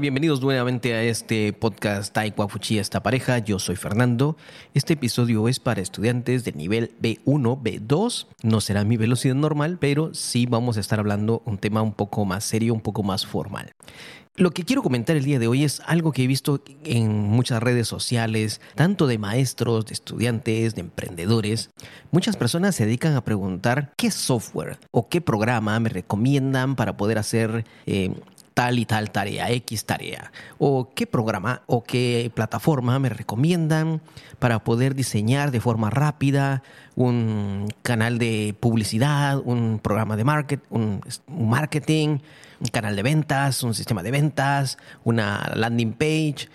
Bienvenidos nuevamente a este podcast Taekwa Fuchi esta pareja. Yo soy Fernando. Este episodio es para estudiantes de nivel B1, B2. No será mi velocidad normal, pero sí vamos a estar hablando un tema un poco más serio, un poco más formal. Lo que quiero comentar el día de hoy es algo que he visto en muchas redes sociales, tanto de maestros, de estudiantes, de emprendedores. Muchas personas se dedican a preguntar qué software o qué programa me recomiendan para poder hacer eh, tal y tal tarea, X tarea, o qué programa o qué plataforma me recomiendan para poder diseñar de forma rápida un canal de publicidad, un programa de un marketing, un canal de ventas, un sistema de ventas, una landing page.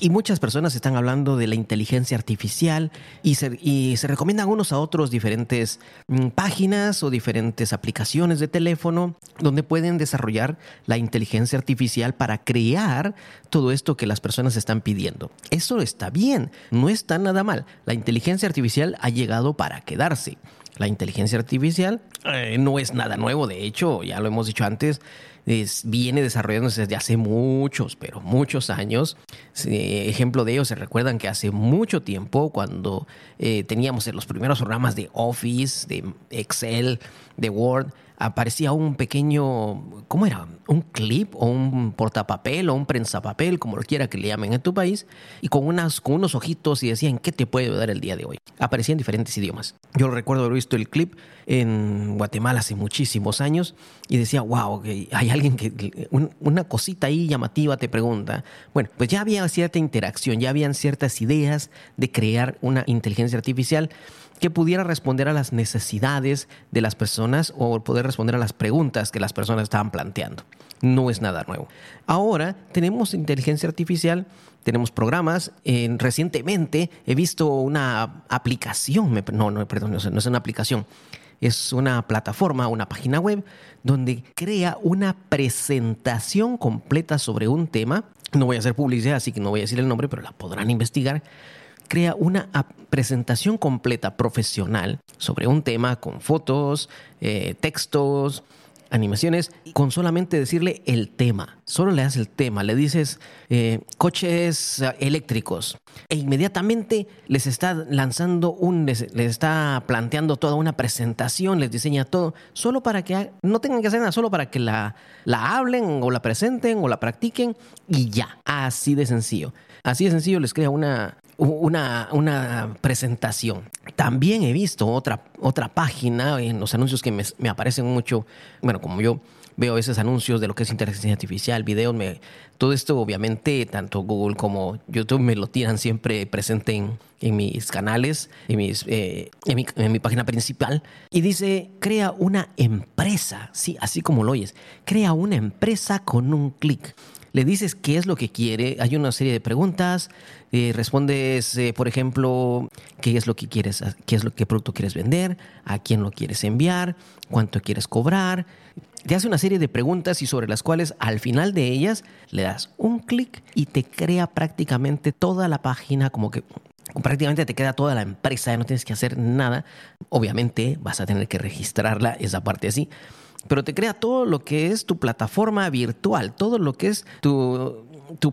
Y muchas personas están hablando de la inteligencia artificial y se, y se recomiendan unos a otros diferentes mm, páginas o diferentes aplicaciones de teléfono donde pueden desarrollar la inteligencia artificial para crear todo esto que las personas están pidiendo. Eso está bien, no está nada mal. La inteligencia artificial ha llegado para quedarse. La inteligencia artificial eh, no es nada nuevo, de hecho, ya lo hemos dicho antes, viene desarrollándose desde hace muchos, pero muchos años. ejemplo de ello, se recuerdan que hace mucho tiempo, cuando eh, teníamos los primeros programas de Office, de Excel, de Word, aparecía un pequeño, ¿cómo era? Un clip o un portapapel o un prensapapel, como lo quiera que le llamen en tu país, y con, unas, con unos ojitos y decían, ¿qué te puede dar el día de hoy? Aparecía en diferentes idiomas. Yo recuerdo haber visto el clip en Guatemala hace muchísimos años y decía, wow, hay alguien que, una cosita ahí llamativa te pregunta. Bueno, pues ya había cierta interacción, ya habían ciertas ideas de crear una inteligencia artificial que pudiera responder a las necesidades de las personas o poder responder a las preguntas que las personas estaban planteando. No es nada nuevo. Ahora tenemos inteligencia artificial, tenemos programas. recientemente he visto una aplicación, no, no, perdón, no es una aplicación, es una plataforma, una página web donde crea una presentación completa sobre un tema. No voy a hacer publicidad, así que no voy a decir el nombre, pero la podrán investigar crea una presentación completa profesional sobre un tema con fotos, eh, textos, animaciones, con solamente decirle el tema. Solo le das el tema, le dices eh, coches eléctricos e inmediatamente les está lanzando un, les, está planteando toda una presentación, les diseña todo, solo para que no tengan que hacer nada, solo para que la, la hablen o la presenten o la practiquen y ya, así de sencillo. Así de sencillo les crea una, una, una presentación. También he visto otra, otra página en los anuncios que me, aparecen mucho, bueno, como yo veo esos anuncios de lo que es inteligencia artificial, videos, me, todo esto obviamente tanto Google como YouTube me lo tiran siempre presente en, mis canales, en, mis, eh, en, mi, en, mi, página principal, y dice, crea una empresa, sí, así como lo oyes, crea una empresa con un clic le dices qué es lo que quiere, hay una serie de preguntas, eh, respondes, eh, por ejemplo, qué es lo que quieres, qué es lo qué producto quieres vender, a quién lo quieres enviar, cuánto quieres cobrar. Te hace una serie de preguntas y sobre las cuales al final de ellas le das un clic y te crea prácticamente toda la página, como que prácticamente te queda toda la empresa, no tienes que hacer nada. Obviamente vas a tener que registrarla, esa parte así pero te crea todo lo que es tu plataforma virtual, todo lo que es tu,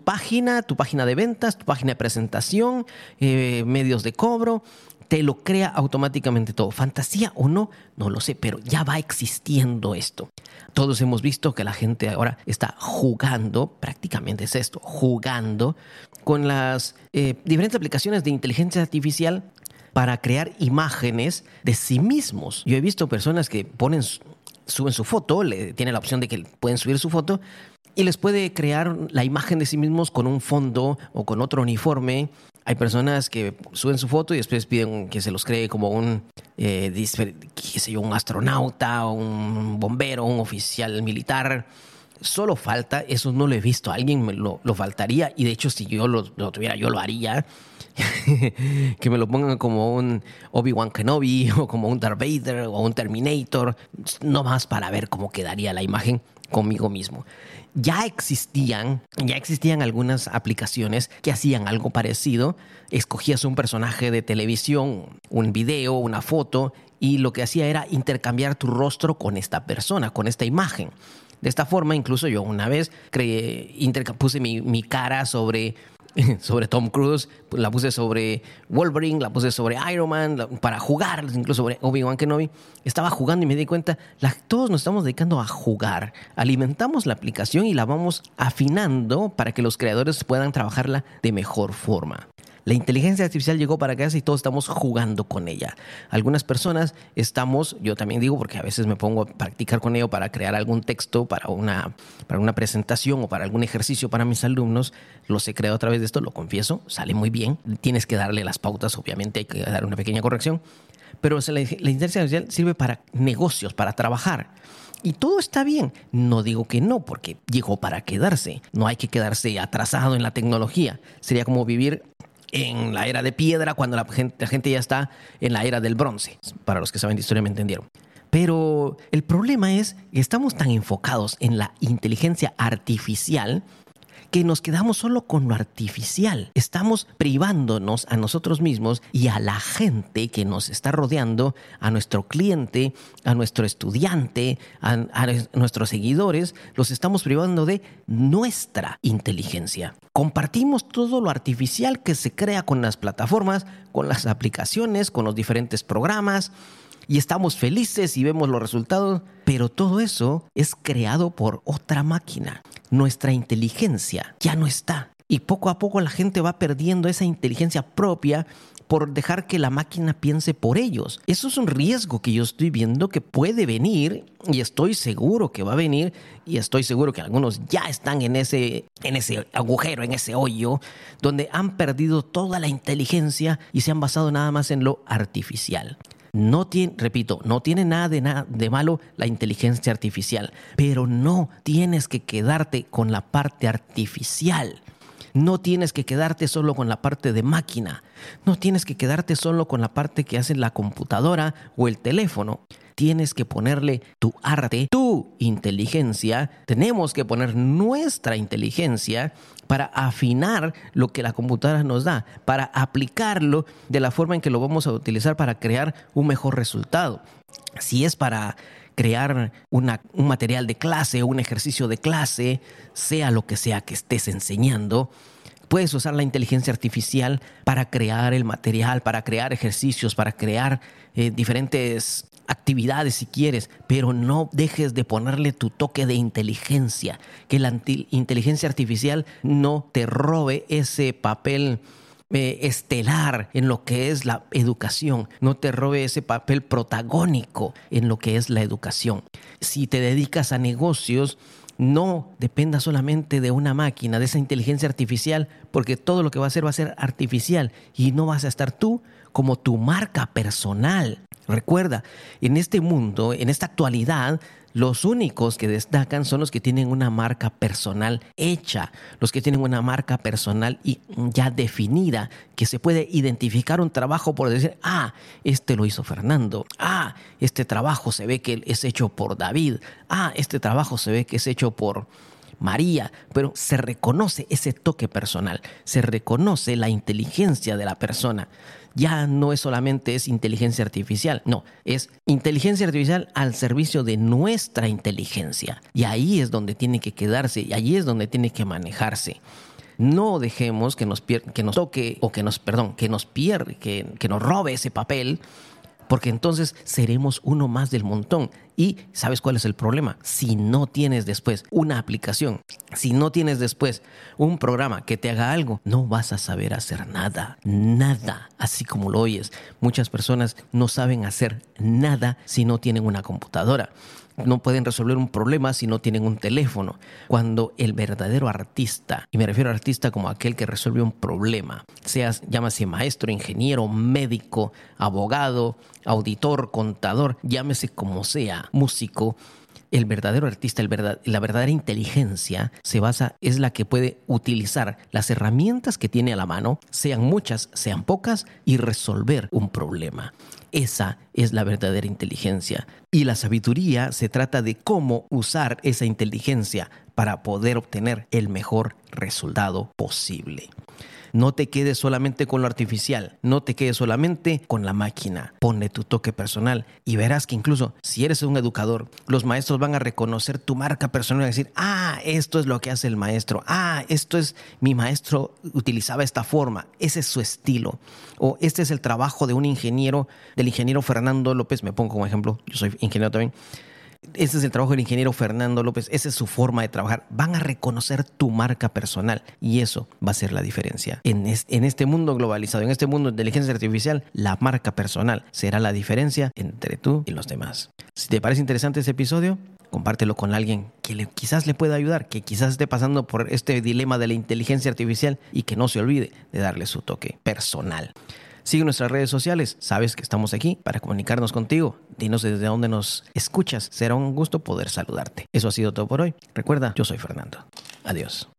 página, tu página de ventas, tu página de presentación, eh, medios de cobro, te lo crea automáticamente todo. Fantasía o no, no lo sé, pero ya va existiendo esto. Todos hemos visto que la gente ahora está jugando, prácticamente es esto, jugando con las eh, diferentes aplicaciones de inteligencia artificial para crear imágenes de sí mismos. Yo he visto personas que ponen suben su foto, le, tiene la opción de que pueden subir su foto y les puede crear la imagen de sí mismos con un fondo o con otro uniforme. Hay personas que suben su foto y después piden que se los cree como un, eh, qué yo, un astronauta, un bombero, un oficial militar. Solo falta, eso no lo he visto, alguien me lo, faltaría y de hecho si yo lo, tuviera yo lo haría que me lo pongan como un Obi-Wan Kenobi o como un Darth Vader o un Terminator, no más para ver cómo quedaría la imagen conmigo mismo. Ya existían, ya existían algunas aplicaciones que hacían algo parecido. Escogías un personaje de televisión, un video, una foto y lo que hacía era intercambiar tu rostro con esta persona, con esta imagen. De esta forma. Incluso yo una vez creé, puse mi, cara sobre sobre Tom Cruise, la puse sobre Wolverine, la puse sobre Iron Man, para jugar, incluso sobre Obi-Wan Kenobi. Estaba jugando y me di cuenta, todos nos estamos dedicando a jugar. Alimentamos la aplicación y la vamos afinando para que los creadores puedan trabajarla de mejor forma. La inteligencia artificial llegó para casa y todos estamos jugando con ella. Algunas personas estamos, yo también digo, porque a veces me pongo a practicar con ello para crear algún texto, para una, para una presentación o para algún ejercicio para mis alumnos. Los he creado a través de esto, lo confieso, sale muy bien. Tienes que darle las pautas, obviamente hay que dar una pequeña corrección. Pero la, la inteligencia artificial sirve para negocios, para trabajar. Y todo está bien. No digo que no, porque llegó para quedarse. No hay que quedarse atrasado en la tecnología. Sería como vivir en la era de piedra cuando la gente, la gente ya está en la era del bronce. Para los que saben de historia me entendieron. Pero el problema es que estamos tan enfocados en la inteligencia artificial que nos quedamos solo con lo artificial. Estamos privándonos a nosotros mismos y a la gente que nos está rodeando, a nuestro cliente, a nuestro estudiante, a, nuestros seguidores, los estamos privando de nuestra inteligencia. Compartimos todo lo artificial que se crea con las plataformas, con las aplicaciones, con los diferentes programas y estamos felices y vemos los resultados, pero todo eso es creado por otra máquina. Nuestra inteligencia ya no está. Y poco a poco la gente va perdiendo esa inteligencia propia por dejar que la máquina piense por ellos. Eso es un riesgo que yo estoy viendo que puede venir y estoy seguro que va a venir y estoy seguro que algunos ya están en ese, en ese agujero, en ese hoyo, donde han perdido toda la inteligencia y se han basado nada más en lo artificial. No tiene, repito, no tiene nada de, nada de malo la inteligencia artificial, pero no tienes que quedarte con la parte artificial. No tienes que quedarte solo con la parte de máquina. No tienes que quedarte solo con la parte que hace la computadora o el teléfono tienes que ponerle tu arte, tu inteligencia, tenemos que poner nuestra inteligencia para afinar lo que la computadora nos da, para aplicarlo de la forma en que lo vamos a utilizar para crear un mejor resultado. Si es para crear un material de clase un ejercicio de clase, sea lo que sea que estés enseñando, puedes usar la inteligencia artificial para crear el material, para crear ejercicios, para crear eh, diferentes actividades si quieres, pero no dejes de ponerle tu toque de inteligencia, que la inteligencia artificial no te robe ese papel eh, estelar en lo que es la educación, no te robe ese papel protagónico en lo que es la educación. Si te dedicas a negocios, no dependa solamente de una máquina, de esa inteligencia artificial, porque todo lo que va a hacer va a ser artificial y no vas a estar tú como tu marca personal. Recuerda, en este mundo, en esta actualidad, los únicos que destacan son los que tienen una marca personal hecha, los que tienen una marca personal ya definida, que se puede identificar un trabajo por decir, ah, este lo hizo Fernando, ah, este trabajo se ve que es hecho por David, ah, este trabajo se ve que es hecho por María, pero se reconoce ese toque personal, se reconoce la inteligencia de la persona. Ya no es solamente es inteligencia artificial, no, es inteligencia artificial al servicio de nuestra inteligencia. Y ahí es donde tiene que quedarse, y ahí es donde tiene que manejarse no dejemos que nos, que nos toque o que nos, perdón, que nos pierda, que, que nos robe ese papel porque entonces seremos uno más del montón. Y ¿sabes cuál es el problema? Si no tienes después una aplicación, si no tienes después un programa que te haga algo, no vas a saber hacer nada, nada, así como lo oyes. Muchas personas no saben hacer nada si no tienen una computadora no pueden resolver un problema si no tienen un teléfono. Cuando el verdadero artista, y me refiero a artista como aquel que resuelve un problema, seas, llámese maestro, ingeniero, médico, abogado, auditor, contador, llámese como sea, músico, el verdadero artista, la verdadera inteligencia se basa, es la que puede utilizar las herramientas que tiene a la mano, sean muchas, sean pocas, y resolver un problema. Esa es la verdadera inteligencia. Y la sabiduría se trata de cómo usar esa inteligencia para poder obtener el mejor resultado posible. No te quedes solamente con lo artificial, no te quedes solamente con la máquina. Ponle tu toque personal y verás que incluso si eres un educador, los maestros van a reconocer tu marca personal y decir, ah, esto es lo que hace el maestro, ah, esto es mi maestro utilizaba esta forma, ese es su estilo. O este es el trabajo de un ingeniero, del ingeniero Fernando López, me pongo como ejemplo, yo soy ingeniero también ese es el trabajo del ingeniero Fernando López, esa es su forma de trabajar. Van a reconocer tu marca personal y eso va a ser la diferencia. En, este mundo globalizado, en este mundo de inteligencia artificial, la marca personal será la diferencia entre tú y los demás. Si te parece interesante este episodio, compártelo con alguien que quizás le pueda ayudar, que quizás esté pasando por este dilema de la inteligencia artificial y que no se olvide de darle su toque personal. Sigue nuestras redes sociales. Sabes que estamos aquí para comunicarnos contigo. Dinos desde dónde nos escuchas. Será un gusto poder saludarte. Eso ha sido todo por hoy. Recuerda, yo soy Fernando. Adiós.